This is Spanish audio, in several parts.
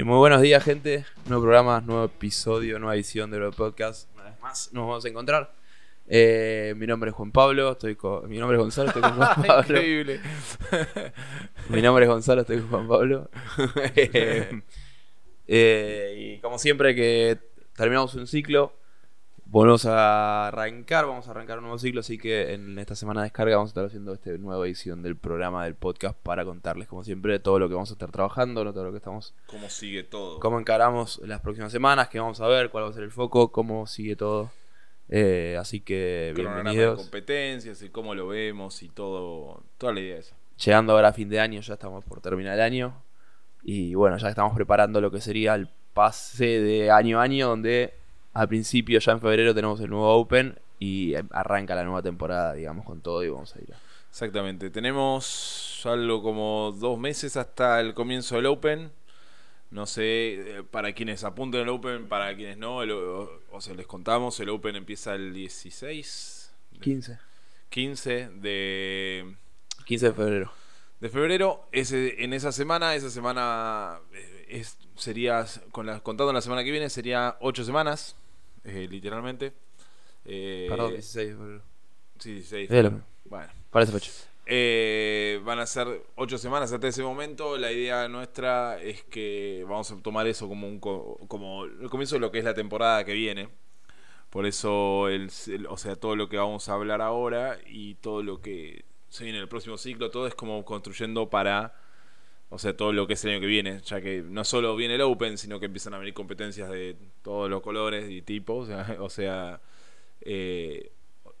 Eh, muy buenos días, gente. Nuevo programa, nuevo episodio, nueva edición de los podcast. Una vez más nos vamos a encontrar. Eh, mi nombre es Juan Pablo, estoy con. Mi nombre es Gonzalo, estoy con Juan Pablo. Increíble. mi nombre es Gonzalo, estoy con Juan Pablo. Eh, y como siempre que terminamos un ciclo, volvemos a arrancar, vamos a arrancar un nuevo ciclo, así que en esta semana de descarga vamos a estar haciendo esta nueva edición del programa del podcast para contarles, como siempre, todo lo que vamos a estar trabajando, todo lo que estamos ¿Cómo sigue todo? cómo encaramos las próximas semanas, qué vamos a ver, cuál va a ser el foco, cómo sigue todo. Eh, así que Cronograma de bienvenidos. competencias y cómo lo vemos y todo. Toda la idea esa. Llegando ahora a fin de año, ya estamos por terminar el año. Y bueno, ya estamos preparando lo que sería el pase de año a año, donde al principio, ya en febrero, tenemos el nuevo Open y eh, arranca la nueva temporada, digamos, con todo y vamos a ir a... Exactamente. Tenemos algo como dos meses hasta el comienzo del Open. No sé, eh, para quienes apunten al Open, para quienes no, el- o, o sea, les contamos, el Open empieza el 16, 15. 15 de, 15 de febrero. de febrero. Ese, en esa semana, esa semana eh, es, sería, con la, contando la semana que viene, sería 8 semanas, eh, literalmente. Eh, Perdón, 16 de febrero. Sí, 16. Es lo mismo. Bueno. Fecha. Eh, van a ser ocho semanas hasta ese momento. La idea nuestra es que vamos a tomar eso como un co- como el comienzo de lo que es la temporada que viene. Por eso, el, el- o sea, todo lo que vamos a hablar ahora y todo lo que se viene en el próximo ciclo, todo es como construyendo para, o sea, todo lo que es el año que viene, ya que no solo viene el Open, sino que empiezan a venir competencias de todos los colores y tipos, o sea, eh,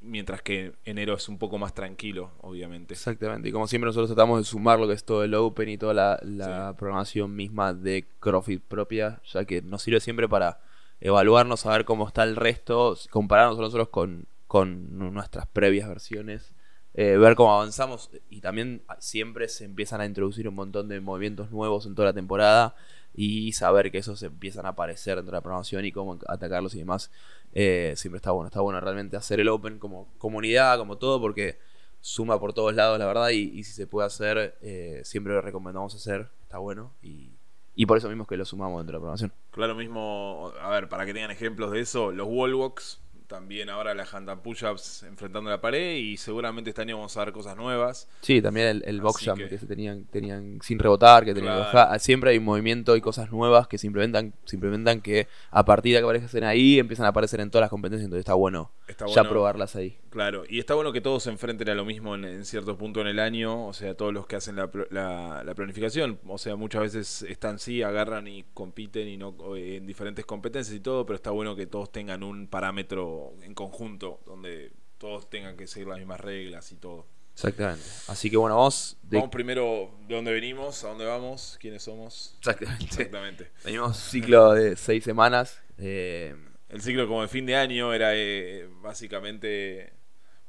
mientras que enero es un poco más tranquilo, obviamente. Exactamente. Y como siempre nosotros tratamos de sumar lo que es todo el Open y toda la, la Sí. programación misma de CrossFit propia, ya que nos sirve siempre para evaluarnos, saber cómo está el resto, compararnos nosotros con, con nuestras previas versiones, eh, ver cómo avanzamos y también siempre se empiezan a introducir un montón de movimientos nuevos en toda la temporada y saber que esos empiezan a aparecer dentro de la programación y cómo atacarlos y demás. Eh, siempre está bueno, está bueno realmente hacer el Open como comunidad, como todo, porque suma por todos lados, la verdad, y, si se puede hacer, eh, siempre lo recomendamos hacer, está bueno, y, y por eso mismo es que lo sumamos dentro de la programación. Claro, mismo, a ver, para que tengan ejemplos de eso, los wall walks, también ahora las handstand push-ups enfrentando la pared y seguramente este año vamos a ver cosas nuevas. Sí, también el, el box jump que- que, se tenían, tenían sin rebotar, que tenían que bajar. Siempre hay movimiento y cosas nuevas que se implementan, se implementan que a partir de que aparecen ahí empiezan a aparecer en todas las competencias, entonces está bueno Está ya probarlas ahí. Claro, y está bueno que todos se enfrenten a lo mismo en, en cierto punto en el año, o sea, todos los que hacen la, la- la planificación, o sea, muchas veces están sí, agarran y compiten y no eh, en diferentes competencias y todo, pero está bueno que todos tengan un parámetro en conjunto, donde todos tengan que seguir las mismas reglas y todo. Exactamente. Así que bueno, vamos de... Vamos primero de dónde venimos, a dónde vamos, quiénes somos. Exactamente. Exactamente. Venimos ciclo de seis semanas. eh, El ciclo como de fin de año era eh, básicamente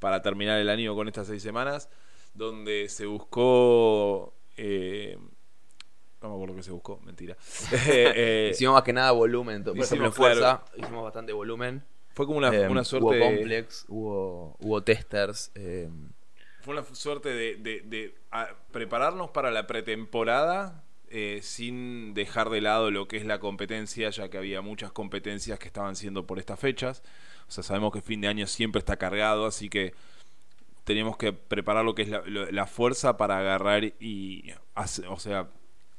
para terminar el año con estas seis semanas, donde se buscó... eh, no me acuerdo qué se buscó, mentira. Eh, eh, hicimos más que nada volumen. Por ejemplo, en hicimos, claro. fuerza hicimos bastante volumen. fue como una, Eh, una suerte... Hubo complex, hubo, hubo testers. eh, Fue una suerte de, de- de, prepararnos para la pretemporada eh, sin dejar de lado lo que es la competencia, ya que había muchas competencias que estaban siendo por estas fechas. O sea, sabemos que fin de año siempre está cargado, así que teníamos que preparar lo que es la, fuerza para agarrar y, o sea,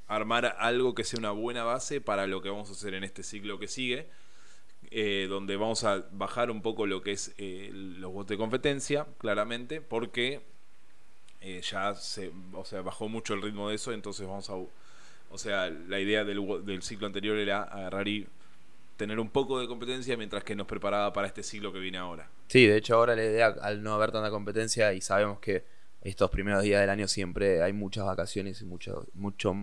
armar algo que sea una buena base para lo que vamos a hacer en este ciclo que sigue. eh, donde vamos a bajar un poco lo que es eh, los bots de competencia, claramente, porque eh, ya se, o sea, bajó mucho el ritmo de eso, entonces vamos a, o sea, la idea del ciclo anterior era agarrar y tener un poco de competencia mientras que nos preparaba para este ciclo que viene ahora. Sí, de hecho ahora la idea, al no haber tanta competencia y sabemos que estos primeros días del año siempre hay muchas vacaciones y mucho, mucho,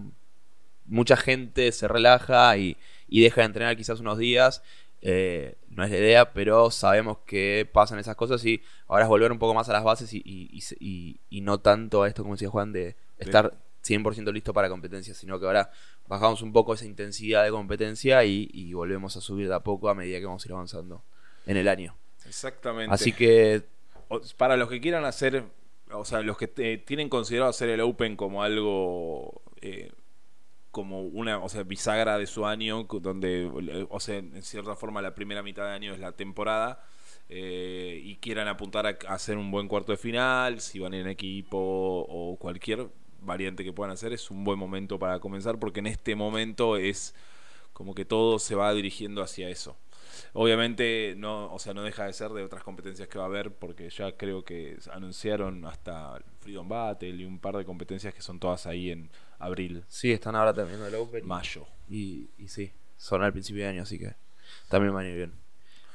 mucha gente se relaja y, y deja de entrenar quizás unos días. eh, no es la idea, pero sabemos que pasan esas cosas y ahora es volver un poco más a las bases y, y- y no tanto a esto, como decía Juan, de estar 100% listo para competencia, sino que ahora bajamos un poco esa intensidad de competencia y, y volvemos a subir de a poco a medida que vamos a ir avanzando en el año. Exactamente. Así que para los que quieran hacer, o sea, los que tienen considerado hacer el Open como algo eh, como una, o sea, bisagra de su año, donde, o sea, en cierta forma la primera mitad de año es la temporada. Eh, y quieran apuntar a, hacer un buen cuarto de final, si van en equipo o cualquier variante que puedan hacer, es un buen momento para comenzar porque en este momento es como que todo se va dirigiendo hacia eso. Obviamente no, o sea, no deja de ser de otras competencias que va a haber porque ya creo que anunciaron hasta Freedom Battle y un par de competencias que son todas ahí en abril. Sí, están ahora terminando el Open. Mayo. Y, y sí, son al principio de año, así que también va a ir bien.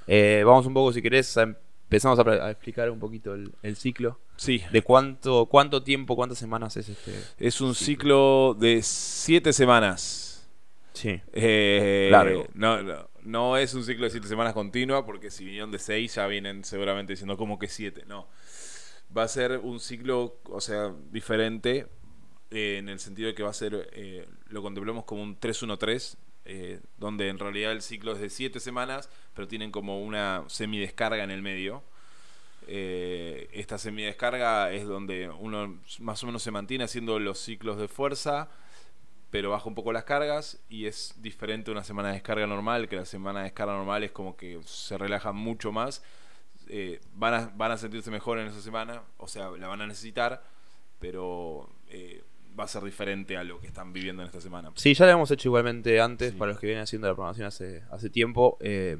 Eh, vamos un poco, si querés, empezamos a, explicar un poquito el, ciclo. Sí. ¿De cuánto, cuánto tiempo, cuántas semanas es este? Es un ciclo, de siete semanas. Sí. Eh, Largo. No, no, no, es un ciclo de siete semanas continua, porque si vinieron de seis ya vienen seguramente diciendo como que siete. No. Va a ser un ciclo, o sea, diferente, eh, en el sentido de que va a ser, eh, lo contemplamos como un 3-1-3, eh, donde en realidad el ciclo es de 7 semanas, pero tienen como una semidescarga en el medio. Eh, esta semidescarga es donde uno más o menos se mantiene haciendo los ciclos de fuerza, pero baja un poco las cargas y es diferente una semana de descarga normal, que la semana de descarga normal es como que se relaja mucho más. Eh, van, a, van a sentirse mejor en esa semana, o sea, la van a necesitar, pero va a ser diferente a lo que están viviendo en esta semana. Sí, ya lo hemos hecho igualmente antes, para los que vienen haciendo la programación hace, hace tiempo. Eh,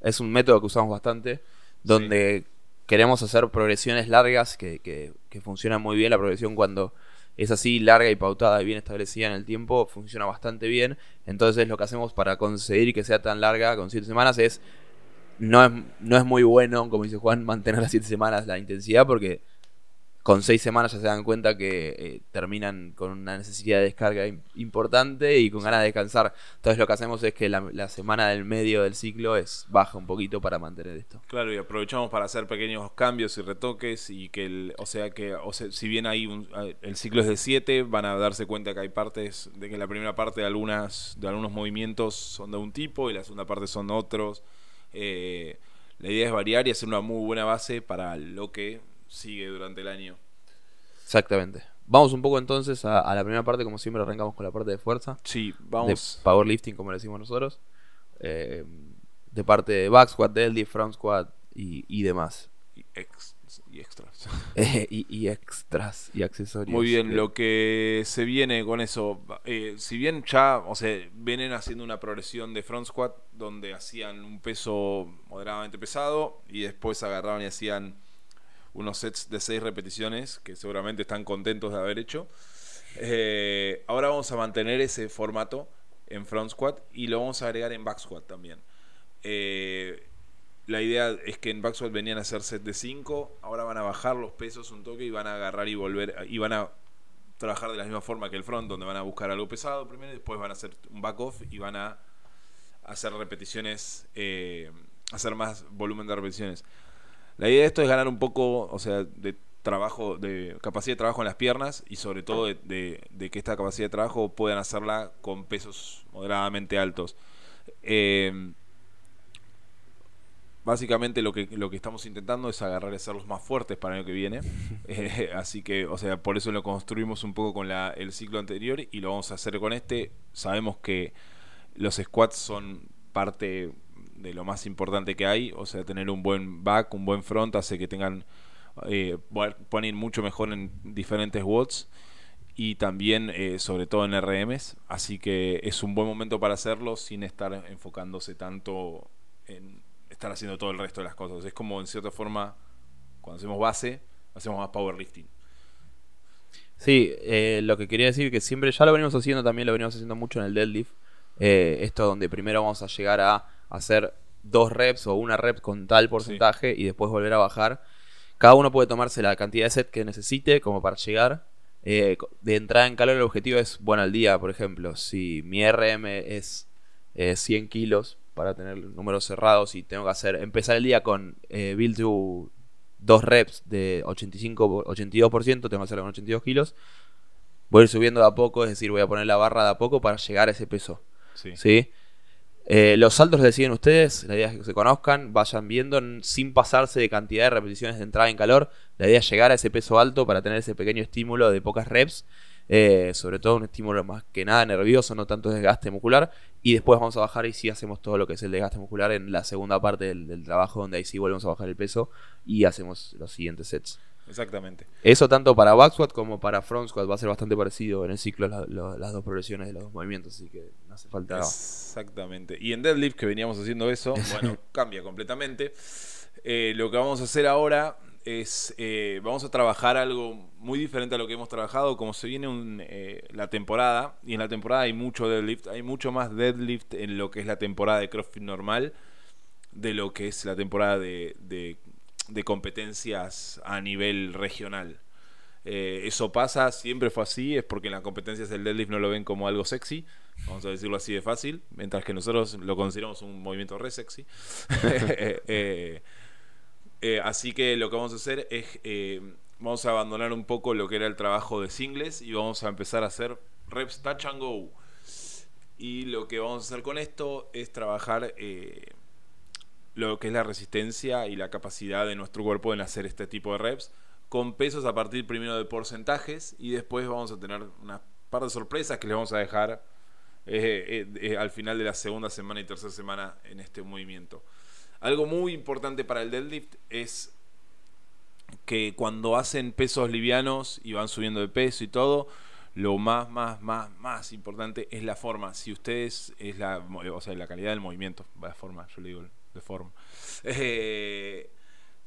es un método que usamos bastante, donde queremos hacer progresiones largas que, que, que, funcionan muy bien. La progresión cuando es así larga y pautada y bien establecida en el tiempo funciona bastante bien. Entonces lo que hacemos para conseguir que sea tan larga con 7 semanas es no, es... no es muy bueno, como dice Juan, mantener las 7 semanas la intensidad porque con seis semanas ya se dan cuenta que eh, terminan con una necesidad de descarga importante y con ganas de descansar. Entonces lo que hacemos es que la, semana del medio del ciclo es baja un poquito para mantener esto. Claro, y aprovechamos para hacer pequeños cambios y retoques y que, el, o sea que, o sea, si bien hay un, el ciclo es de siete, van a darse cuenta que hay partes de que la primera parte de algunas de algunos movimientos son de un tipo y la segunda parte son otros. Eh, la idea es variar y hacer una muy buena base para lo que sigue durante el año. Exactamente. Vamos un poco entonces a, la primera parte, como siempre arrancamos con la parte de fuerza. Sí, vamos. De powerlifting, como le decimos nosotros. Eh, de parte de back squat, deadlift, front squat y, demás. Y, extras. Eh, y, extras y accesorios. Muy bien, lo que se viene con eso, eh, si bien ya, o sea, vienen haciendo una progresión de front squat donde hacían un peso moderadamente pesado y después agarraban y hacían unos sets de seis repeticiones que seguramente están contentos de haber hecho. Eh, ahora vamos a mantener ese formato en front squat y lo vamos a agregar en back squat también. Eh, la idea es que en back squat venían a hacer set de 5, ahora van a bajar los pesos un toque y van a agarrar y volver y van a trabajar de la misma forma que el front, donde van a buscar algo pesado primero y después van a hacer un back off y van a hacer repeticiones, eh, hacer más volumen de repeticiones. La idea de esto es ganar un poco, o sea, de trabajo, de capacidad de trabajo en las piernas y sobre todo de, que esta capacidad de trabajo puedan hacerla con pesos moderadamente altos. Eh, básicamente lo que, lo que estamos intentando es agarrar y hacerlos más fuertes para el año que viene. Eh, así que, o sea, por eso lo construimos un poco con la, el ciclo anterior y lo vamos a hacer con este. Sabemos que los squats son parte de lo más importante que hay, o sea, tener un buen back, un buen front, hace que tengan, eh, ir mucho mejor en diferentes watts y también eh, sobre todo en RMs, así que es un buen momento para hacerlo sin estar enfocándose tanto en estar haciendo todo el resto de las cosas. Es como en cierta forma, cuando hacemos base, hacemos más powerlifting. Sí, eh, lo que quería decir que siempre ya lo venimos haciendo, también lo venimos haciendo mucho en el deadlift. Eh, esto donde primero vamos a llegar a hacer dos reps o una rep con tal porcentaje y después volver a bajar. Cada uno puede tomarse la cantidad de set que necesite como para llegar. Eh, de entrada en calor el objetivo es, bueno, al día, por ejemplo, si mi RM es 100 kilos para tener números cerrados y tengo que hacer, empezar el día con eh, build to dos reps de 85, 82%, tengo que hacerlo con 82 kilos. Voy a ir subiendo de a poco, es decir, voy a poner la barra de a poco para llegar a ese peso. Sí. ¿sí? Eh, los saltos los deciden ustedes, la idea es que se conozcan, vayan viendo sin pasarse de cantidad de repeticiones de entrada en calor. La idea es llegar a ese peso alto para tener ese pequeño estímulo de pocas reps. Eh, sobre todo un estímulo más que nada nervioso, no tanto desgaste muscular. Y después vamos a bajar y sí hacemos todo lo que es el desgaste muscular en la segunda parte del, del trabajo, donde ahí sí volvemos a bajar el peso y hacemos los siguientes sets. Exactamente. Eso tanto para back squat como para front squat va a ser bastante parecido en el ciclo la- lo- las dos progresiones de los dos movimientos, así que no hace falta. Exactamente. Y en deadlift, que veníamos haciendo eso, bueno, cambia completamente. Eh, lo que vamos a hacer ahora es, eh, vamos a trabajar algo muy diferente a lo que hemos trabajado, como se viene un, eh, la temporada, y en la temporada hay mucho deadlift, hay mucho más deadlift en lo que es la temporada de CrossFit normal de lo que es la temporada de, de- de competencias a nivel regional. Eh, eso pasa, siempre fue así, es porque en las competencias el deadlift no lo ven como algo sexy, vamos a decirlo así de fácil, mientras que nosotros lo consideramos un movimiento re sexy. Eh, eh, así que lo que vamos a hacer es, vamos a abandonar un poco lo que era el trabajo de singles y vamos a empezar a hacer reps touch and go. Y lo que vamos a hacer con esto es trabajar lo que es la resistencia y la capacidad de nuestro cuerpo en hacer este tipo de reps con pesos a partir primero de porcentajes y después vamos a tener una par de sorpresas que les vamos a dejar eh, eh, eh, al final de la segunda semana y tercera semana en este movimiento. Algo muy importante para el deadlift es que cuando hacen pesos livianos y van subiendo de peso y todo, lo más, más, más, más importante es la forma. Si ustedes, es la, o sea, la calidad del movimiento, la forma, yo le digo de forma. Eh,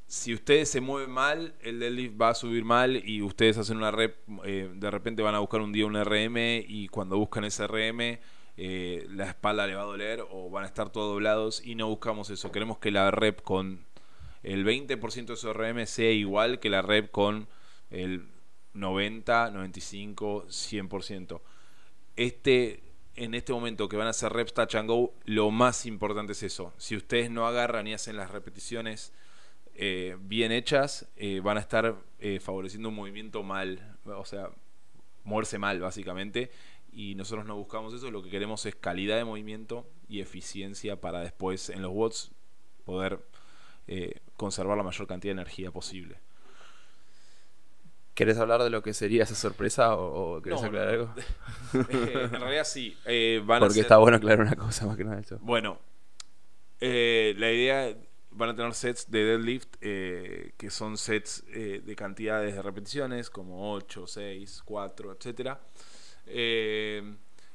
si ustedes se mueven mal, el deadlift va a subir mal y ustedes hacen una rep, eh, de repente van a buscar un día un RM y cuando buscan ese RM eh, la espalda le va a doler o van a estar todos doblados y no buscamos eso. Queremos que la rep con el 20% de su RM sea igual que la rep con el 90, 95, 100%. Este, en este momento que van a hacer reps touch and go, lo más importante es eso. Si ustedes no agarran y hacen las repeticiones eh, bien hechas, eh, van a estar eh, favoreciendo un movimiento mal, o sea, moverse mal básicamente. Y nosotros no buscamos eso, lo que queremos es calidad de movimiento y eficiencia para después en los watts poder eh, conservar la mayor cantidad de energía posible. ¿Querés hablar de lo que sería esa sorpresa o, o querés No, aclarar algo? Eh, en realidad sí, eh, van a Porque ser- está bueno aclarar una cosa más que nada eso. Bueno, eh, la idea van a tener sets de deadlift que son sets de cantidades de repeticiones como 8, 6, 4, etcétera.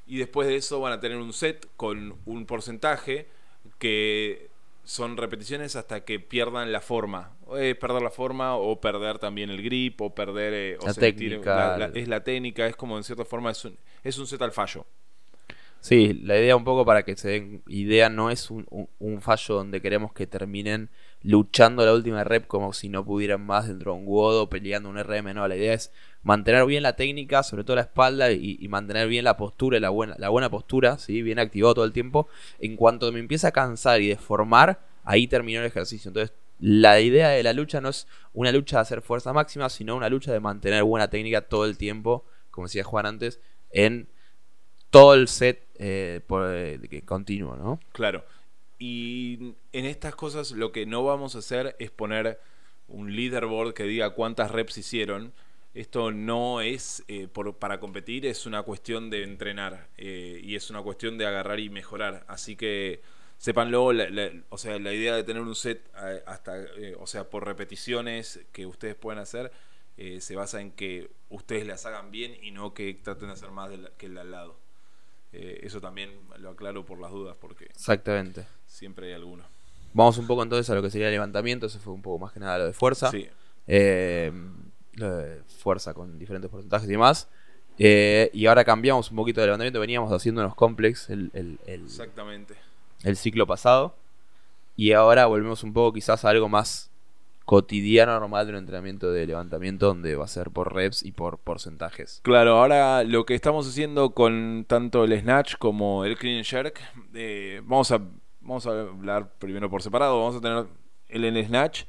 Y después de eso van a tener un set con un porcentaje que son repeticiones hasta que pierdan la forma. Eh, perder la forma o perder también el grip o perder... eh, o La sentir- técnica. la- la- es la técnica, es como en cierta forma es un, es un set al fallo. Sí, la idea un poco para que se den idea no es un, un- un fallo donde queremos que terminen luchando la última rep como si no pudieran más dentro de un WOD o peleando un RM, no, la idea es mantener bien la técnica, sobre todo la espalda y, y mantener bien la postura y la buena, la buena postura, ¿sí? bien activado todo el tiempo. En cuanto me empieza a cansar y deformar, ahí terminó el ejercicio. Entonces, la idea de la lucha no es una lucha de hacer fuerza máxima, sino una lucha de mantener buena técnica todo el tiempo, como decía Juan antes, en todo el set eh, eh, continuo, ¿no? Claro. Y en estas cosas lo que no vamos a hacer es poner un leaderboard que diga cuántas reps hicieron. Esto no es eh, por- para competir, es una cuestión de entrenar eh, y es una cuestión de agarrar y mejorar. Así que sépanlo, la- la- o sea, la idea de tener un set hasta, eh, o sea, por repeticiones que ustedes pueden hacer, eh, se basa en que ustedes las hagan bien y no que traten de hacer más de la- que el de al lado. Eh, eso también lo aclaro por las dudas porque Exactamente. siempre hay alguno. Vamos un poco entonces a lo que sería el levantamiento, eso fue un poco más que nada lo de fuerza. Sí, lo de fuerza con diferentes porcentajes y demás. Eh, y ahora cambiamos un poquito de levantamiento, veníamos haciendo unos complex el, el- el- exactamente. El ciclo pasado. Y ahora volvemos un poco quizás a algo más cotidiano, normal de un entrenamiento de levantamiento donde va a ser por reps y por porcentajes. Claro, ahora lo que estamos haciendo con tanto el snatch como el clean jerk, eh, vamos a vamos a hablar primero por separado. Vamos a tener el snatch.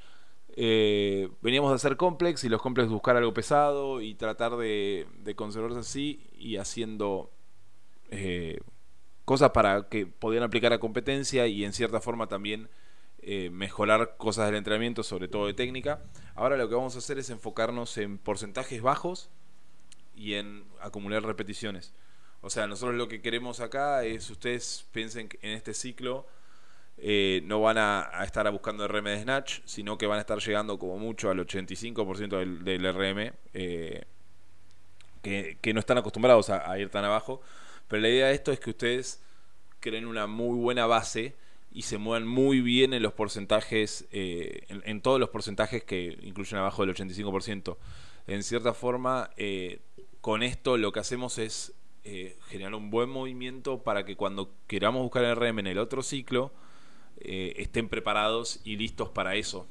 eh, veníamos a hacer complex y los complex buscar algo pesado y tratar de, de conservarse así y haciendo eh, cosas para que podían aplicar a competencia y en cierta forma también eh, mejorar cosas del entrenamiento, sobre todo de técnica. Ahora lo que vamos a hacer es enfocarnos en porcentajes bajos y en acumular repeticiones. O sea, nosotros lo que queremos acá es, ustedes piensen que en este ciclo eh, no van a, estar buscando RM de Snatch, sino que van a estar llegando como mucho al 85% del, del RM, eh, que, no están acostumbrados a, ir tan abajo. Pero la idea de esto es que ustedes creen una muy buena base y se muevan muy bien en los porcentajes, eh, en, todos los porcentajes que incluyen abajo del 85%. En cierta forma, con esto lo que hacemos es eh, generar un buen movimiento para que cuando queramos buscar el RM en el otro ciclo, eh, estén preparados y listos para eso.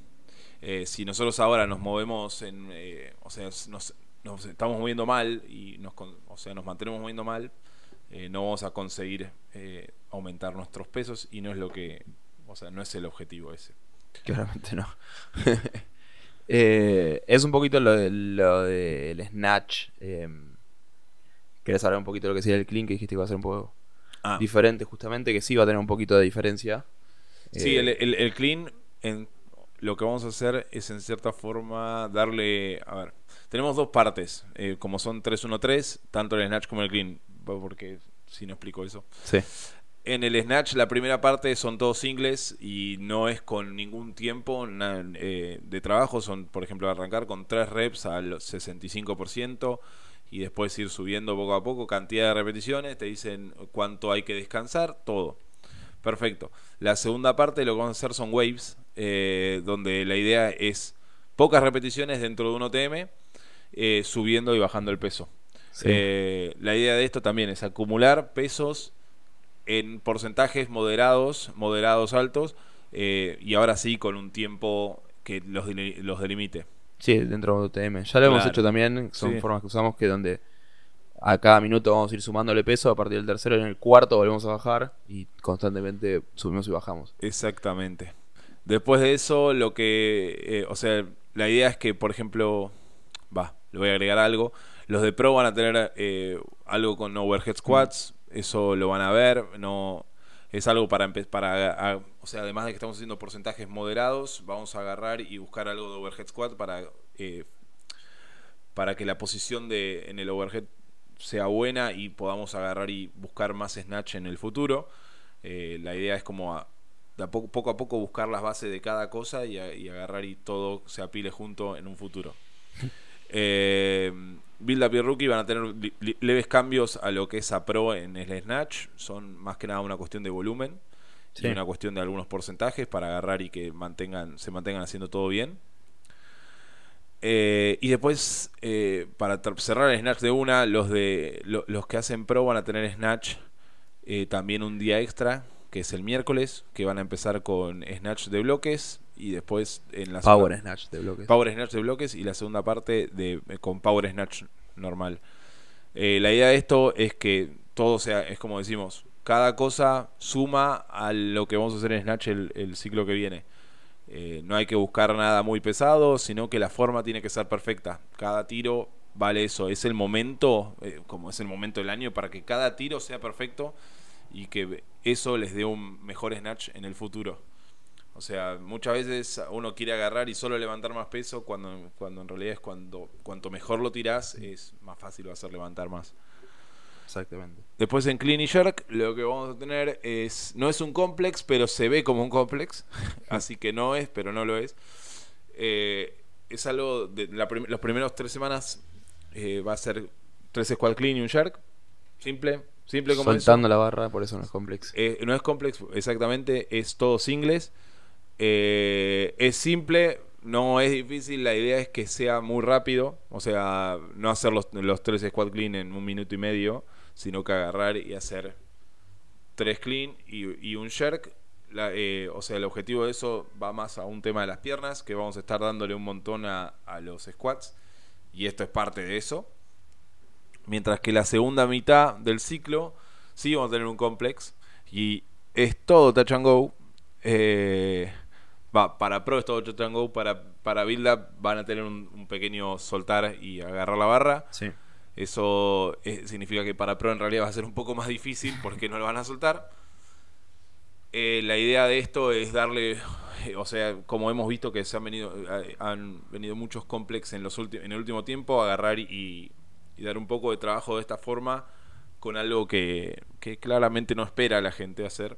Eh, si nosotros ahora nos movemos en, o sea, nos, estamos moviendo mal y nos, o sea, nos mantenemos moviendo mal, no vamos a conseguir aumentar nuestros pesos y no es lo que, o sea, no es el objetivo ese. Claramente no. es un poquito lo, del snatch. ¿Querés hablar un poquito de lo que sería el clean que dijiste que iba a ser un poco ah. diferente justamente? Que sí va a tener un poquito de diferencia. Sí, eh, el, clean en, lo que vamos a hacer es en cierta forma darle... A ver, tenemos dos partes, eh, como son 3-1-3, tanto el snatch como el clean, porque si no explico eso. Sí. En el Snatch la primera parte son todos singles y no es con ningún tiempo eh, de trabajo. Son, por ejemplo, arrancar con 3 reps al 65%, y después ir subiendo poco a poco cantidad de repeticiones, te dicen cuánto hay que descansar, todo. Perfecto. La segunda parte lo que vamos a hacer son waves, eh, donde la idea es pocas repeticiones dentro de un OTM, eh, subiendo y bajando el peso. Eh, la idea de esto también es acumular pesos en porcentajes moderados, moderados altos, y ahora sí con un tiempo que los, los delimite. Sí, dentro de UTM. Ya lo hemos hecho también, son formas que usamos que donde a cada minuto vamos a ir sumándole peso, a partir del tercero en el cuarto volvemos a bajar y constantemente subimos y bajamos. Exactamente. Después de eso, lo que, eh, o sea, la idea es que, por ejemplo, va, le voy a agregar algo. Los de Pro van a tener eh, algo con overhead squats, eso lo van a ver, no es algo para, para o sea, además de que estamos haciendo porcentajes moderados, vamos a agarrar y buscar algo de overhead squat para, eh, para que la posición de, en el overhead sea buena y podamos agarrar y buscar más snatch en el futuro. Eh, la idea es como a, poco, poco, a poco buscar las bases de cada cosa y, y agarrar y todo se apile junto en un futuro. Eh, Build Up y Rookie van a tener leves cambios a lo que es a Pro en el Snatch. Son más que nada una cuestión de volumen y una cuestión de algunos porcentajes para agarrar y que mantengan, se mantengan haciendo todo bien. Eh, y después, eh, para cerrar el Snatch de una, los, de, los que hacen Pro van a tener Snatch eh, también un día extra, que es el miércoles, que van a empezar con Snatch de bloques y después en la Power Snatch de bloques. Power Snatch de bloques y la segunda parte de, con Power Snatch normal. Eh, la idea de esto es que todo sea, es como decimos, cada cosa suma a lo que vamos a hacer en Snatch el, ciclo que viene. Eh, no hay que buscar nada muy pesado, sino que la forma tiene que ser perfecta. Cada tiro vale eso. Es el momento, eh, como es el momento del año, para que cada tiro sea perfecto y que eso les dé un mejor Snatch en el futuro. O sea, muchas veces uno quiere agarrar y solo levantar más peso cuando, cuando en realidad es cuando cuanto mejor lo tirás es más fácil va a ser levantar más. Exactamente. Después en Clean y Jerk lo que vamos a tener es, no es un complex, pero se ve como un complex, así que no es, pero no lo es. Eh, es algo de la los primeros tres semanas eh, va a ser tres squat clean y un jerk, simple, simple como Soltando la barra, por eso no es complex. Eh, no es complex, exactamente, es todo singles eh, es simple, no es difícil, la idea es que sea muy rápido, o sea, no hacer los, tres squat clean en un minuto y medio, sino que agarrar y hacer tres clean y, un jerk. Eh, o sea, el objetivo de eso va más a un tema de las piernas, que vamos a estar dándole un montón a, los squats, y esto es parte de eso. Mientras que la segunda mitad del ciclo, sí vamos a tener un complex, y es todo touch and go. Eh, Va, para Pro es todo Go, para, para Build Up van a tener un, pequeño soltar y agarrar la barra. Sí. Eso eh, significa que para Pro en realidad va a ser un poco más difícil porque no lo van a soltar. Eh, la idea de esto es darle, eh, o sea, como hemos visto que se han venido, han venido muchos complex en, los en el último tiempo, agarrar y, y dar un poco de trabajo de esta forma con algo que, que claramente no espera la gente hacer,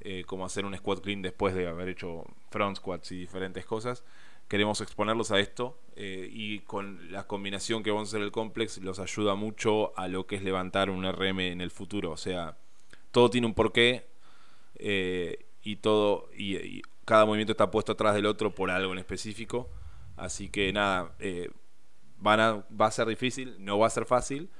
eh, como hacer un squat clean después de haber hecho front squats y diferentes cosas. Queremos exponerlos a esto eh, y con la combinación que vamos a hacer el complex los ayuda mucho a lo que es levantar un RM en el futuro. O sea, todo tiene un porqué eh, y todo y, cada movimiento está puesto atrás del otro por algo en específico. Así que nada, van a, va a ser difícil, no va a ser fácil.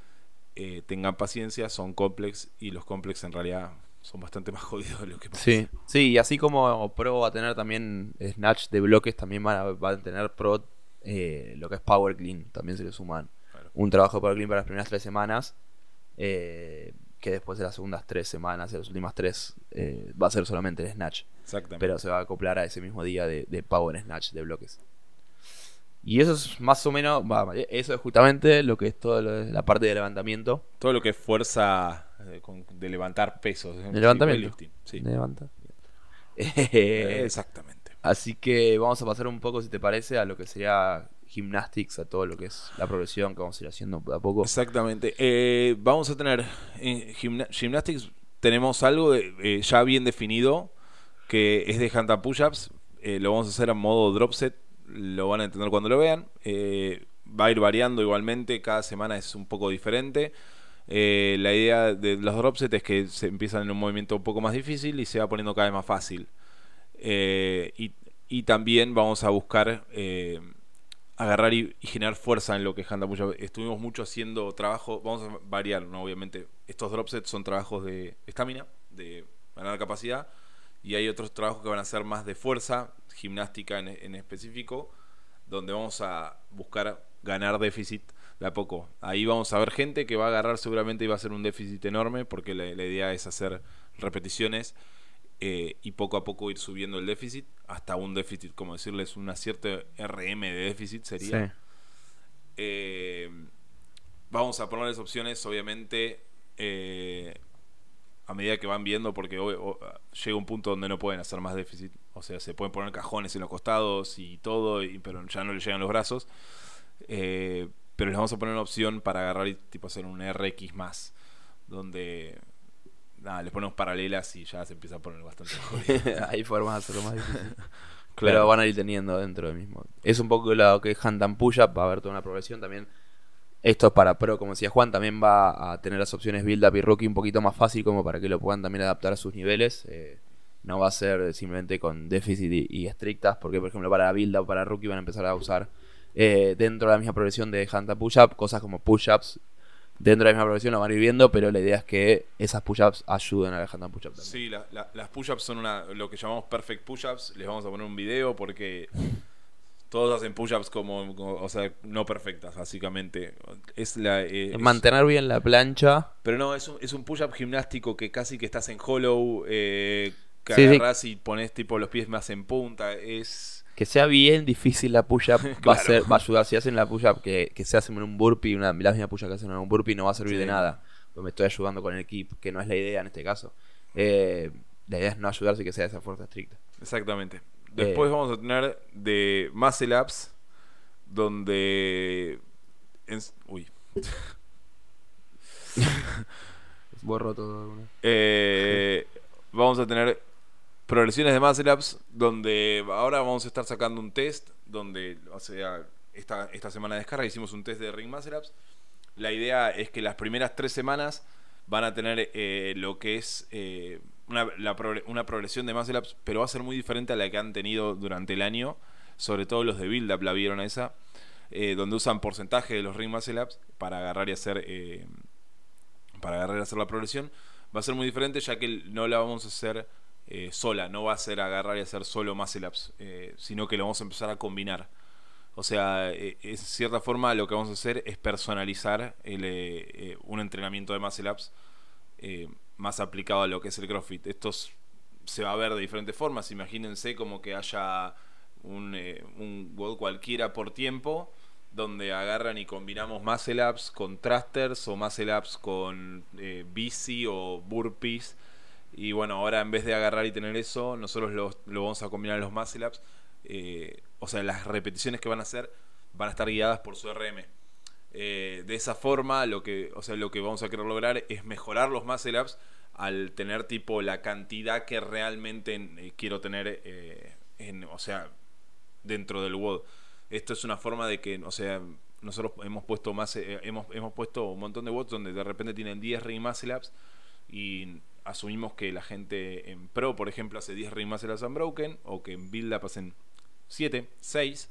tengan paciencia, son complex y los complex en realidad son bastante más jodidos de lo que pasa. Sí, sí, y así como Pro va a tener también Snatch de bloques, también van a, a tener Pro eh, lo que es Power Clean, también se le suman un trabajo de Power Clean para las primeras tres semanas, eh, que después de las segundas tres semanas, de las últimas tres, eh, va a ser solamente el Snatch. Exactamente. Pero se va a acoplar a ese mismo día de, de Power Snatch de bloques. Y eso es más o menos, eso es justamente lo que es toda la parte de levantamiento. Todo lo que es fuerza eh, de levantar pesos. De levantamiento. Sí. De eh, Exactamente. Así que vamos a pasar un poco, si te parece, a lo que sería gymnastics, a todo lo que es la progresión que vamos a ir haciendo a poco. Exactamente. Eh, vamos a tener en gymnastics, tenemos algo de, ya bien definido que es de handstand push-ups. lo vamos a hacer a modo drop set lo van a entender cuando lo vean. Eh, va a ir variando igualmente, cada semana es un poco diferente. Eh, la idea de los dropsets es que se empiezan en un movimiento un poco más difícil y se va poniendo cada vez más fácil. Eh, y, también vamos a buscar agarrar y, generar fuerza en lo que es Handa Estuvimos mucho haciendo trabajo, vamos a variar, ¿no? obviamente. Estos dropsets son trabajos de estamina, de ganar capacidad y hay otros trabajos que van a ser más de fuerza, gimnástica en, específico, donde vamos a buscar ganar déficit de a poco. Ahí vamos a ver gente que va a agarrar seguramente y va a ser un déficit enorme, porque la, idea es hacer repeticiones eh, y poco a poco ir subiendo el déficit hasta un déficit, como decirles, una cierta RM de déficit sería. Eh, vamos a ponerles opciones, obviamente, eh, a medida que van viendo, porque llega un punto donde no pueden hacer más déficit. O sea, se pueden poner cajones en los costados y todo, y, pero ya no les llegan los brazos. Eh, pero les vamos a poner una opción para agarrar y tipo hacer un RX más, donde nada, les ponemos paralelas y ya se empieza a poner bastante Hay formas de hacerlo más difícil. Pero van a ir teniendo dentro del mismo. Es un poco lo que es hand and push up, va a haber toda una progresión también esto es para Pro, como decía Juan, también va a tener las opciones Build Up y Rookie un poquito más fácil como para que lo puedan también adaptar a sus niveles. Eh, no va a ser simplemente con déficit y, estrictas, porque por ejemplo para la Build Up, para Rookie van a empezar a usar eh, dentro de la misma progresión de Hunter Push-Up, cosas como push-ups. Dentro de la misma progresión lo van a ir viendo, pero la idea es que esas push-ups ayuden a la Hunter Push-Up también. Sí, las push-ups son una, lo que llamamos perfect push-ups. Les vamos a poner un video porque todos hacen push-ups como, o sea, no perfectas, básicamente. Es la... Eh, mantener bien la plancha. Pero no, es un, es un push-up gimnástico que casi que estás en hollow, eh, que agarras y pones tipo los pies más en punta, es... Que sea bien difícil la push-up va, a ser, va a ayudar. Si hacen la push-up que, que se hacen en un burpee, una, la misma push-up que hacen en un burpee no va a servir de nada. Pues me estoy ayudando con el equipo, que no es la idea en este caso. Eh, la idea es no ayudarse que sea esa fuerza estricta. Exactamente. Después eh. vamos a tener de Muscle Apps, donde. uy. Borro todo. Eh, vamos a tener progresiones de Muscle Apps, donde ahora vamos a estar sacando un test, donde, o sea, esta, esta semana de descarga hicimos un test de Ring Muscle Apps. La idea es que las primeras tres semanas van a tener eh, lo que es una, una progresión de muscle ups, pero va a ser muy diferente a la que han tenido durante el año. Sobre todo los de build up la vieron esa, eh, donde usan porcentaje de los ring muscle ups para agarrar y hacer eh, para agarrar y hacer la progresión. Va a ser muy diferente ya que no la vamos a hacer eh, sola, no va a ser agarrar y hacer solo muscle ups, sino que lo vamos a empezar a combinar. O sea, en cierta forma lo que vamos a hacer es personalizar el, un entrenamiento de muscle ups más aplicado a lo que es el CrossFit. Esto se va a ver de diferentes formas. Imagínense como que haya un, eh, un cualquiera por tiempo donde agarran y combinamos muscle ups con thrusters o muscle ups con eh, bici o burpees. Y bueno, ahora en vez de agarrar y tener eso, nosotros lo, lo vamos a combinar en los muscle ups. Eh, o sea, las repeticiones que van a hacer van a estar guiadas por su RM. Eh, de esa forma, lo que, o sea, lo que vamos a querer lograr es mejorar los muscle ups al tener tipo la cantidad que realmente eh, quiero tener, eh, en, o sea, dentro del WOD. Esto es una forma de que, o sea, nosotros hemos puesto más, hemos, hemos puesto un montón de WODs donde de repente tienen 10 ring muscle ups y asumimos que la gente en Pro, por ejemplo, hace 10 ring muscle ups unbroken o que en Build Up hacen 7, 6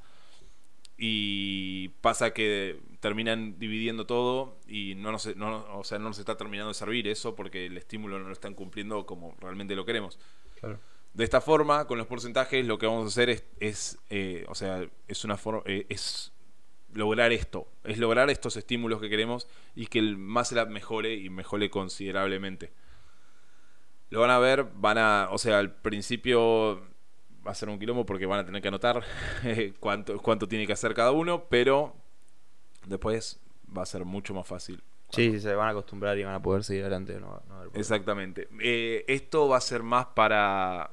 y pasa que terminan dividiendo todo y no nos, no, o sea, no nos está terminando de servir eso porque el estímulo no lo están cumpliendo como realmente lo queremos. De esta forma, con los porcentajes, lo que vamos a hacer es, es eh, o sea, es una forma, eh, es lograr esto, es lograr estos estímulos que queremos y que el muscle mejore y mejore considerablemente. Lo van a ver, van a, o sea, al principio va a ser un quilombo porque van a tener que anotar cuánto, cuánto tiene que hacer cada uno, pero después va a ser mucho más fácil. Sí, se van a acostumbrar y van a poder seguir adelante. Exactamente. Eh, esto va a ser más para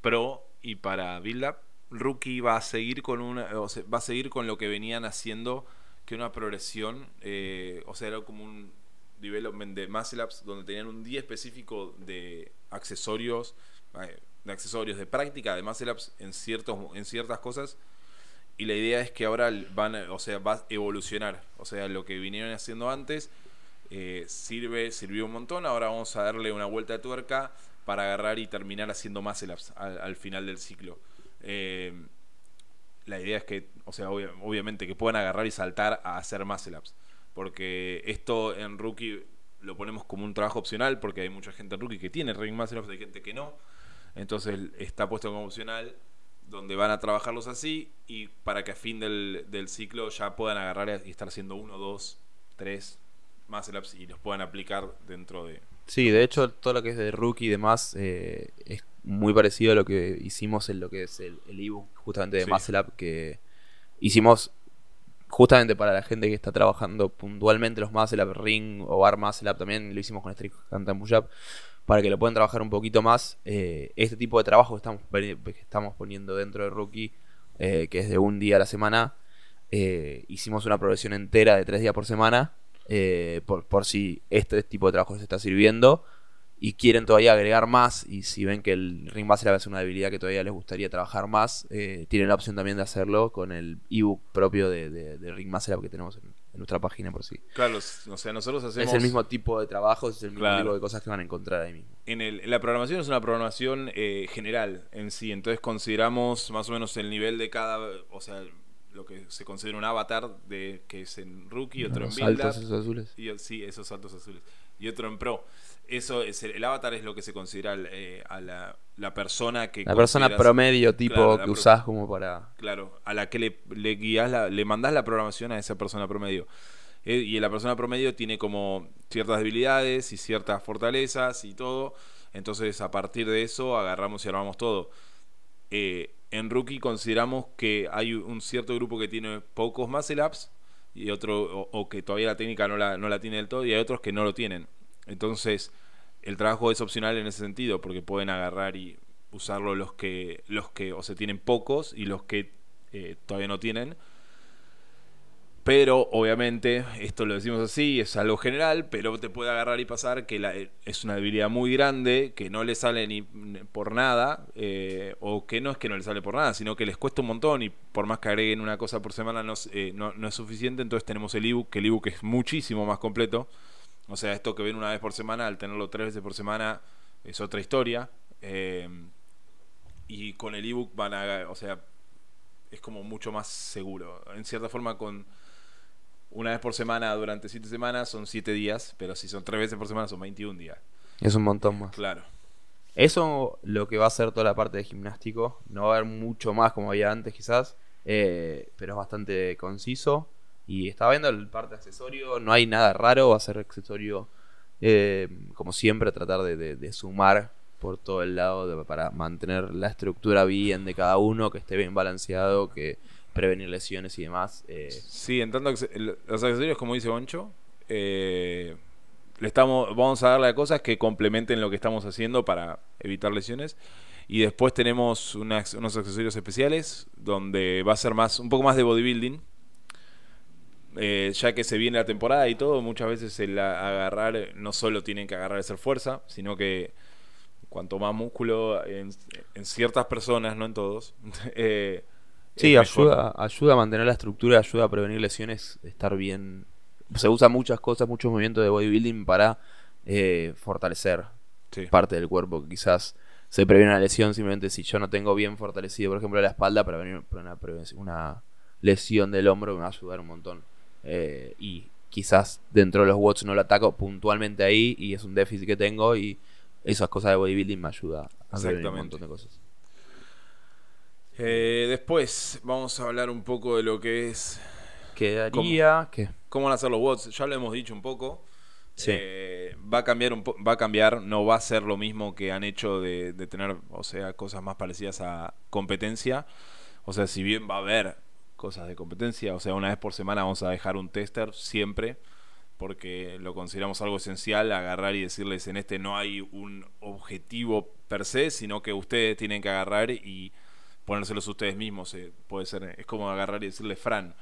Pro y para Build Up. Rookie va a seguir con una, va a seguir con lo que venían haciendo, que una progresión, eh, o sea, era como un development de muscle ups donde tenían un día específico de accesorios. Eh, de accesorios de práctica de muscle ups en, ciertos, en ciertas cosas. Y la idea es que ahora van, o sea, va a evolucionar. O sea, lo que vinieron haciendo antes eh, sirve, sirvió un montón. Ahora vamos a darle una vuelta de tuerca para agarrar y terminar haciendo muscle ups al, final del ciclo. Eh, la idea es que, o sea, obviamente que puedan agarrar y saltar a hacer muscle ups. Porque esto en rookie lo ponemos como un trabajo opcional porque hay mucha gente en rookie que tiene ring muscle ups, hay gente que no. Entonces está puesto como opcional donde van a trabajarlos así y para que a fin del, ciclo ya puedan agarrar y estar haciendo uno, dos, tres más ups y los puedan aplicar dentro de... Sí, de hecho todo lo que es de rookie y demás eh, es muy parecido a lo que hicimos en lo que es el, ebook justamente de sí. Muscle Up que hicimos justamente para la gente que está trabajando puntualmente los Muscle Up Ring o Bar Muscle Up también lo hicimos con Strict Cantan Push para que lo puedan trabajar un poquito más. Eh, este tipo de trabajo que estamos, estamos poniendo dentro de Rookie, eh, que es de un día a la semana, eh, hicimos una progresión entera de tres días por semana, por, por si este tipo de trabajo se está sirviendo y quieren todavía agregar más y si ven que el Ring Muscle es una debilidad que todavía les gustaría trabajar más, tienen la opción también de hacerlo con el ebook propio de, de, Ring Muscle que tenemos en, nuestra página por sí. Claro, o sea, nosotros hacemos... Es el mismo tipo de trabajo, es el mismo tipo de cosas que van a encontrar ahí mismo. En, el, la programación es una programación eh, general en sí, entonces consideramos más o menos el nivel de cada, o sea, lo que se considera un avatar de que es en rookie, otro en build saltos esos azules. Y, sí, esos saltos azules. Y otro en pro. Eso es el, avatar es lo que se considera eh, a la, la, persona que la persona promedio tipo que usás como para claro a la que le, le guías la, le mandás la programación a esa persona promedio. Eh, y la persona promedio tiene como ciertas debilidades y ciertas fortalezas y todo. Entonces a partir de eso agarramos y armamos todo. Eh, en rookie consideramos que hay un cierto grupo que tiene pocos muscle ups y otro o, o que todavía la técnica no la, no la tiene del todo y hay otros que no lo tienen entonces, el trabajo es opcional en ese sentido, porque pueden agarrar y usarlo los que, los que o se tienen pocos y los que eh, todavía no tienen. Pero obviamente, esto lo decimos así, es algo general, pero te puede agarrar y pasar que la, eh, es una debilidad muy grande, que no le sale ni por nada, eh, o que no es que no le sale por nada, sino que les cuesta un montón y por más que agreguen una cosa por semana no, no, no es suficiente. Entonces tenemos el ebook, que el ebook es muchísimo más completo o sea, esto que ven una vez por semana, al tenerlo tres veces por semana, es otra historia. Eh, y con el ebook van a, o sea, es como mucho más seguro. En cierta forma, con una vez por semana durante siete semanas son siete días, pero si son tres veces por semana son 21 días. Es un montón más. Claro. Eso lo que va a ser toda la parte de gimnástico. No va a haber mucho más como había antes quizás, eh, pero es bastante conciso. Y estaba viendo el parte accesorio, no hay nada raro, va a ser accesorio eh, como siempre, tratar de, sumar por todo el lado para mantener la estructura bien de cada uno, que esté bien balanceado, que prevenir lesiones y demás. Eh. Sí, en tanto los accesorios, como dice Boncho, eh, le estamos, vamos a darle a cosas que complementen lo que estamos haciendo para evitar lesiones. Y después tenemos unos accesorios especiales donde va a ser más un poco más de bodybuilding eh, ya que se viene la temporada y todo, muchas veces el a- agarrar, no solo tienen que agarrar y hacer fuerza, sino que cuanto más músculo en, en ciertas personas, no en todos, eh, Sí, ayuda, ayuda a mantener la estructura, ayuda a prevenir lesiones, estar bien. Se usa muchas cosas, muchos movimientos de bodybuilding para eh, fortalecer Sí. parte del cuerpo que quizás se previene una lesión simplemente si yo no tengo bien fortalecido, por ejemplo, la espalda para venir para una, una lesión del hombro me va a ayudar un montón. Eh, y quizás dentro de los watts no lo ataco puntualmente ahí y es un déficit que tengo y esas cosas de bodybuilding me ayuda a prevenir un montón de cosas. Eh, después vamos a hablar un poco de lo que es Quedaría que cómo van a ser los bots. Ya lo hemos dicho un poco. Sí. Eh, va a cambiar un va a cambiar, no va a ser lo mismo que han hecho de, de tener, o sea, cosas más parecidas a competencia. O sea, si bien va a haber cosas de competencia, o sea, una vez por semana vamos a dejar un tester siempre, porque lo consideramos algo esencial, agarrar y decirles en este no hay un objetivo per se, sino que ustedes tienen que agarrar y ponérselos ustedes mismos. eh, puede ser, es como agarrar y decirle Fran.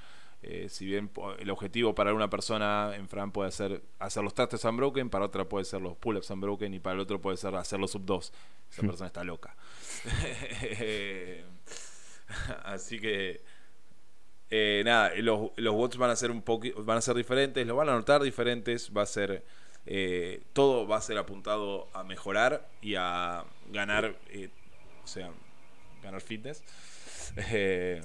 eh, si bien el objetivo para una persona en Fran puede ser hacer los trastes unbroken, para otra puede ser los pull-ups unbroken y para el otro puede ser hacer los sub 2. Esa persona está loca. Así que eh, nada, los, los bots van a ser un poco, van a ser diferentes, los van a notar diferentes, va a ser eh, todo va a ser apuntado a mejorar y a ganar, eh, o sea, ganar fitness. Eh,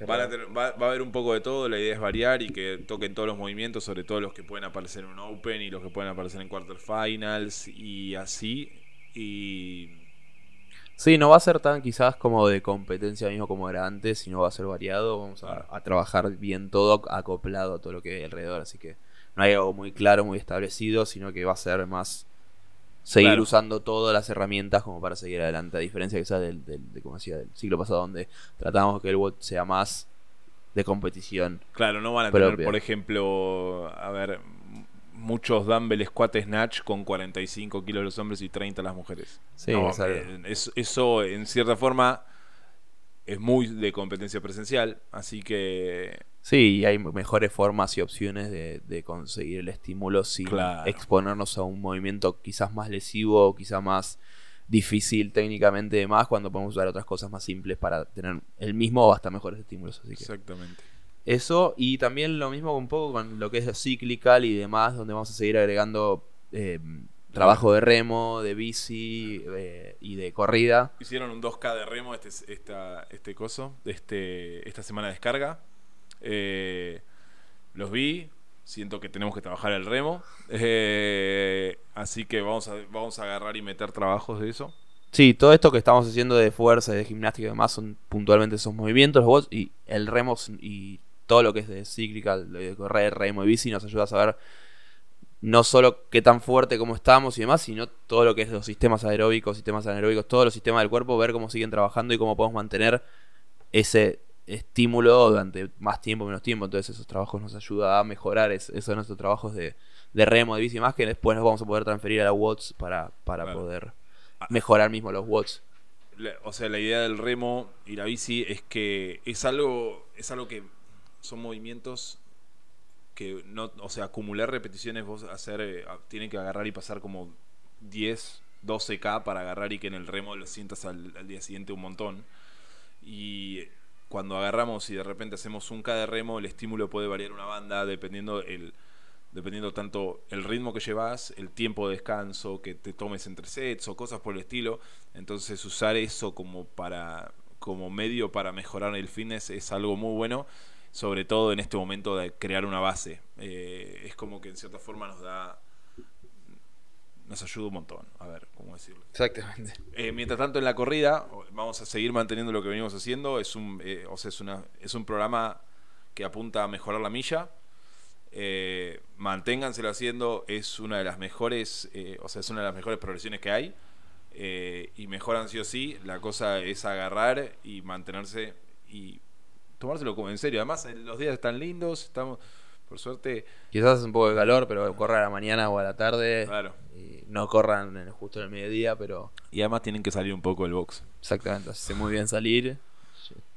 van a tener- va, va a haber un poco de todo, la idea es variar y que toquen todos los movimientos, sobre todo los que pueden aparecer en un Open y los que pueden aparecer en Quarterfinals y así. Y Sí, no va a ser tan quizás como de competencia mismo como era antes, sino va a ser variado. Vamos a, trabajar bien todo acoplado a todo lo que hay alrededor. Así que no hay algo muy claro, muy establecido, sino que va a ser más seguir Claro. usando todas las herramientas como para seguir adelante. A diferencia quizás del, del, de, como decía, del siglo pasado, donde tratábamos que el bot sea más de competición. Claro, no van a tener, propia. por ejemplo, a ver, muchos dumbbell squat snatch con 45 kilos los hombres y 30 las mujeres. Sí, No, es eh, es- eso en cierta forma es muy de competencia presencial, así que Sí, y hay mejores formas y opciones de, de conseguir el estímulo sin Claro. exponernos a un movimiento quizás más lesivo, quizás más difícil técnicamente de más, cuando podemos usar otras cosas más simples para tener el mismo o hasta mejores estímulos. Así que exactamente. Eso, y también lo mismo un poco con lo que es cyclical y demás, donde vamos a seguir agregando eh, trabajo de remo, de bici eh, y de corrida. Hicieron un 2K de remo este, esta, este coso, este, esta semana de descarga. Eh, los vi, siento que tenemos que trabajar el remo. Eh, así que vamos a, vamos a agarrar y meter trabajos de eso. Sí, todo esto que estamos haciendo de fuerza, de gimnástica y demás son puntualmente esos movimientos, los bots y el remo y todo lo que es de cyclical, de correr, remo y bici nos ayuda a saber no solo qué tan fuerte como estamos y demás, sino todo lo que es los sistemas aeróbicos, sistemas anaeróbicos, todos los sistemas del cuerpo, ver cómo siguen trabajando y cómo podemos mantener ese estímulo durante más tiempo, menos tiempo. Entonces esos trabajos nos ayuda a mejorar es- esos nuestros trabajos de, de remo, de bici y más, que después nos vamos a poder transferir a la watts para, para poder Ah. mejorar mismo los watts. O sea, la idea del remo y la bici es que es algo, es algo que son movimientos que no, o sea, acumular repeticiones, vos hacer, eh, tienen que agarrar y pasar como 10, 12K para agarrar y que en el remo lo sientas al, al día siguiente un montón. Y cuando agarramos y de repente hacemos un K de remo, el estímulo puede variar una banda dependiendo el dependiendo tanto el ritmo que llevas, el tiempo de descanso que te tomes entre sets o cosas por el estilo. Entonces usar eso como para como medio para mejorar el fitness es algo muy bueno, sobre todo en este momento de crear una base. Eh, es como que en cierta forma nos da nos ayuda un montón, a ver, cómo decirlo. Exactamente. Eh, mientras tanto en la corrida vamos a seguir manteniendo lo que venimos haciendo. Es un, eh, o sea, es una, es un programa que apunta a mejorar la milla. Eh, manténganselo haciendo. Es una de las mejores, o sea, es una de las mejores progresiones que hay. Y mejoran sí o sí. La cosa es agarrar y mantenerse y tomárselo como en serio. Además, eh, los días están lindos. Estamos, por suerte, Quizás un poco de calor, pero corran a la mañana o a la tarde. claro. Y no corran en- justo en el mediodía, pero Y además tienen que salir un poco del box. exactamente, hace muy bien salir.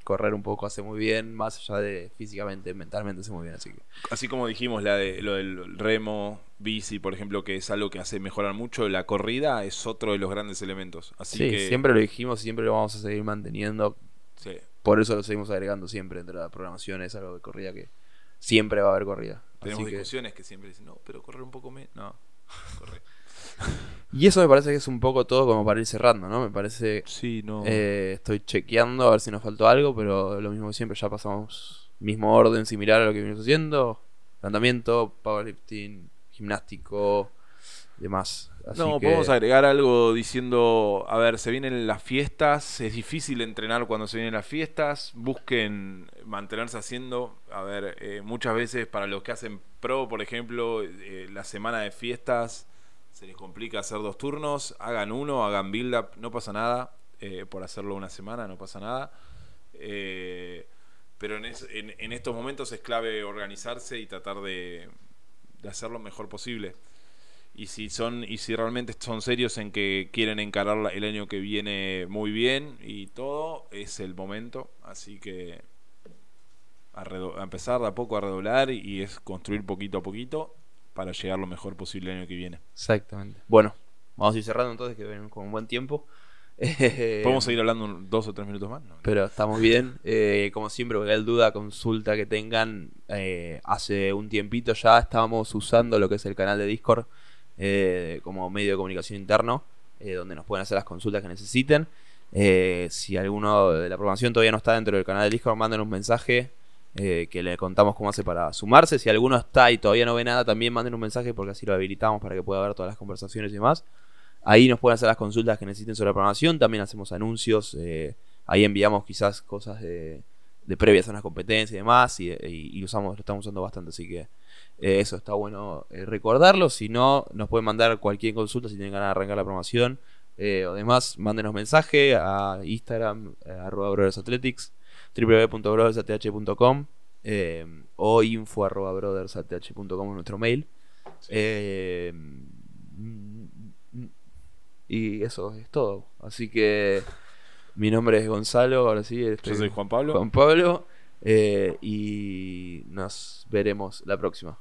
correr un poco hace muy bien, más allá de físicamente, mentalmente hace muy bien, así que... Así como dijimos, la de, lo del remo, bici, por ejemplo, que es algo que hace mejorar mucho, la corrida es otro de los grandes elementos. Así sí, que siempre lo dijimos y siempre lo vamos a seguir manteniendo. sí. Por eso lo seguimos agregando siempre entre la programación, es algo de corrida que siempre va a haber corrida. tenemos Así discusiones que... siempre dicen, no, pero correr un poco menos. No, correr. Y eso me parece que es un poco todo como para ir cerrando, ¿no? Me parece... Sí, no. eh, estoy chequeando a ver si nos faltó algo, pero lo mismo que siempre, ya pasamos mismo orden similar a lo que venimos haciendo. Levantamiento, powerlifting, gimnástico, demás. Así no, que- podemos agregar algo diciendo, a ver, se vienen las fiestas, es difícil entrenar cuando se vienen las fiestas, busquen mantenerse haciendo, a ver, eh, muchas veces para los que hacen pro, por ejemplo, eh, la semana de fiestas se les complica hacer dos turnos, hagan uno, hagan build up, no pasa nada, eh, por hacerlo una semana no pasa nada. Pero en, es- en- en estos momentos es clave organizarse y tratar de, de hacer lo mejor posible. Y si son y si realmente son serios en que quieren encarar el año que viene muy bien y todo, es el momento. Así que a, empezar de a poco a redoblar y es construir poquito a poquito para llegar lo mejor posible el año que viene. Exactamente. Bueno, vamos a ir cerrando entonces, que venimos con un buen tiempo. ¿Podemos seguir hablando un- dos o tres minutos más? No. Pero estamos bien. Eh, como siempre, cualquier duda, consulta que tengan, eh, hace un tiempito ya estábamos usando lo que es el canal de Discord eh, como medio de comunicación interno, eh, donde nos pueden hacer las consultas que necesiten. Eh, si alguno de la programación todavía no está dentro del canal de Discord, manden un mensaje eh, que le contamos cómo hace para sumarse. Si alguno está y todavía no ve nada, también manden un mensaje porque así lo habilitamos para que pueda ver todas las conversaciones y demás. Ahí nos pueden hacer las consultas que necesiten sobre la programación. También hacemos anuncios. eh, ahí enviamos quizás cosas de, previas a una competencia y demás. Y, y- y usamos, lo estamos usando bastante. Así que eh, eso está bueno eh, recordarlo. Si no, nos pueden mandar cualquier consulta si tienen ganas de arrancar la programación. eh, o demás, mándenos mensaje a Instagram, eh, arroba brothersathletics, www.brothersath.com o info arroba brothersath.com en nuestro mail. Eh, mm, y eso es todo. Así que mi nombre es Gonzalo, ahora sí. estoy- Yo soy Juan Pablo. Juan Pablo. eh, y nos veremos la próxima.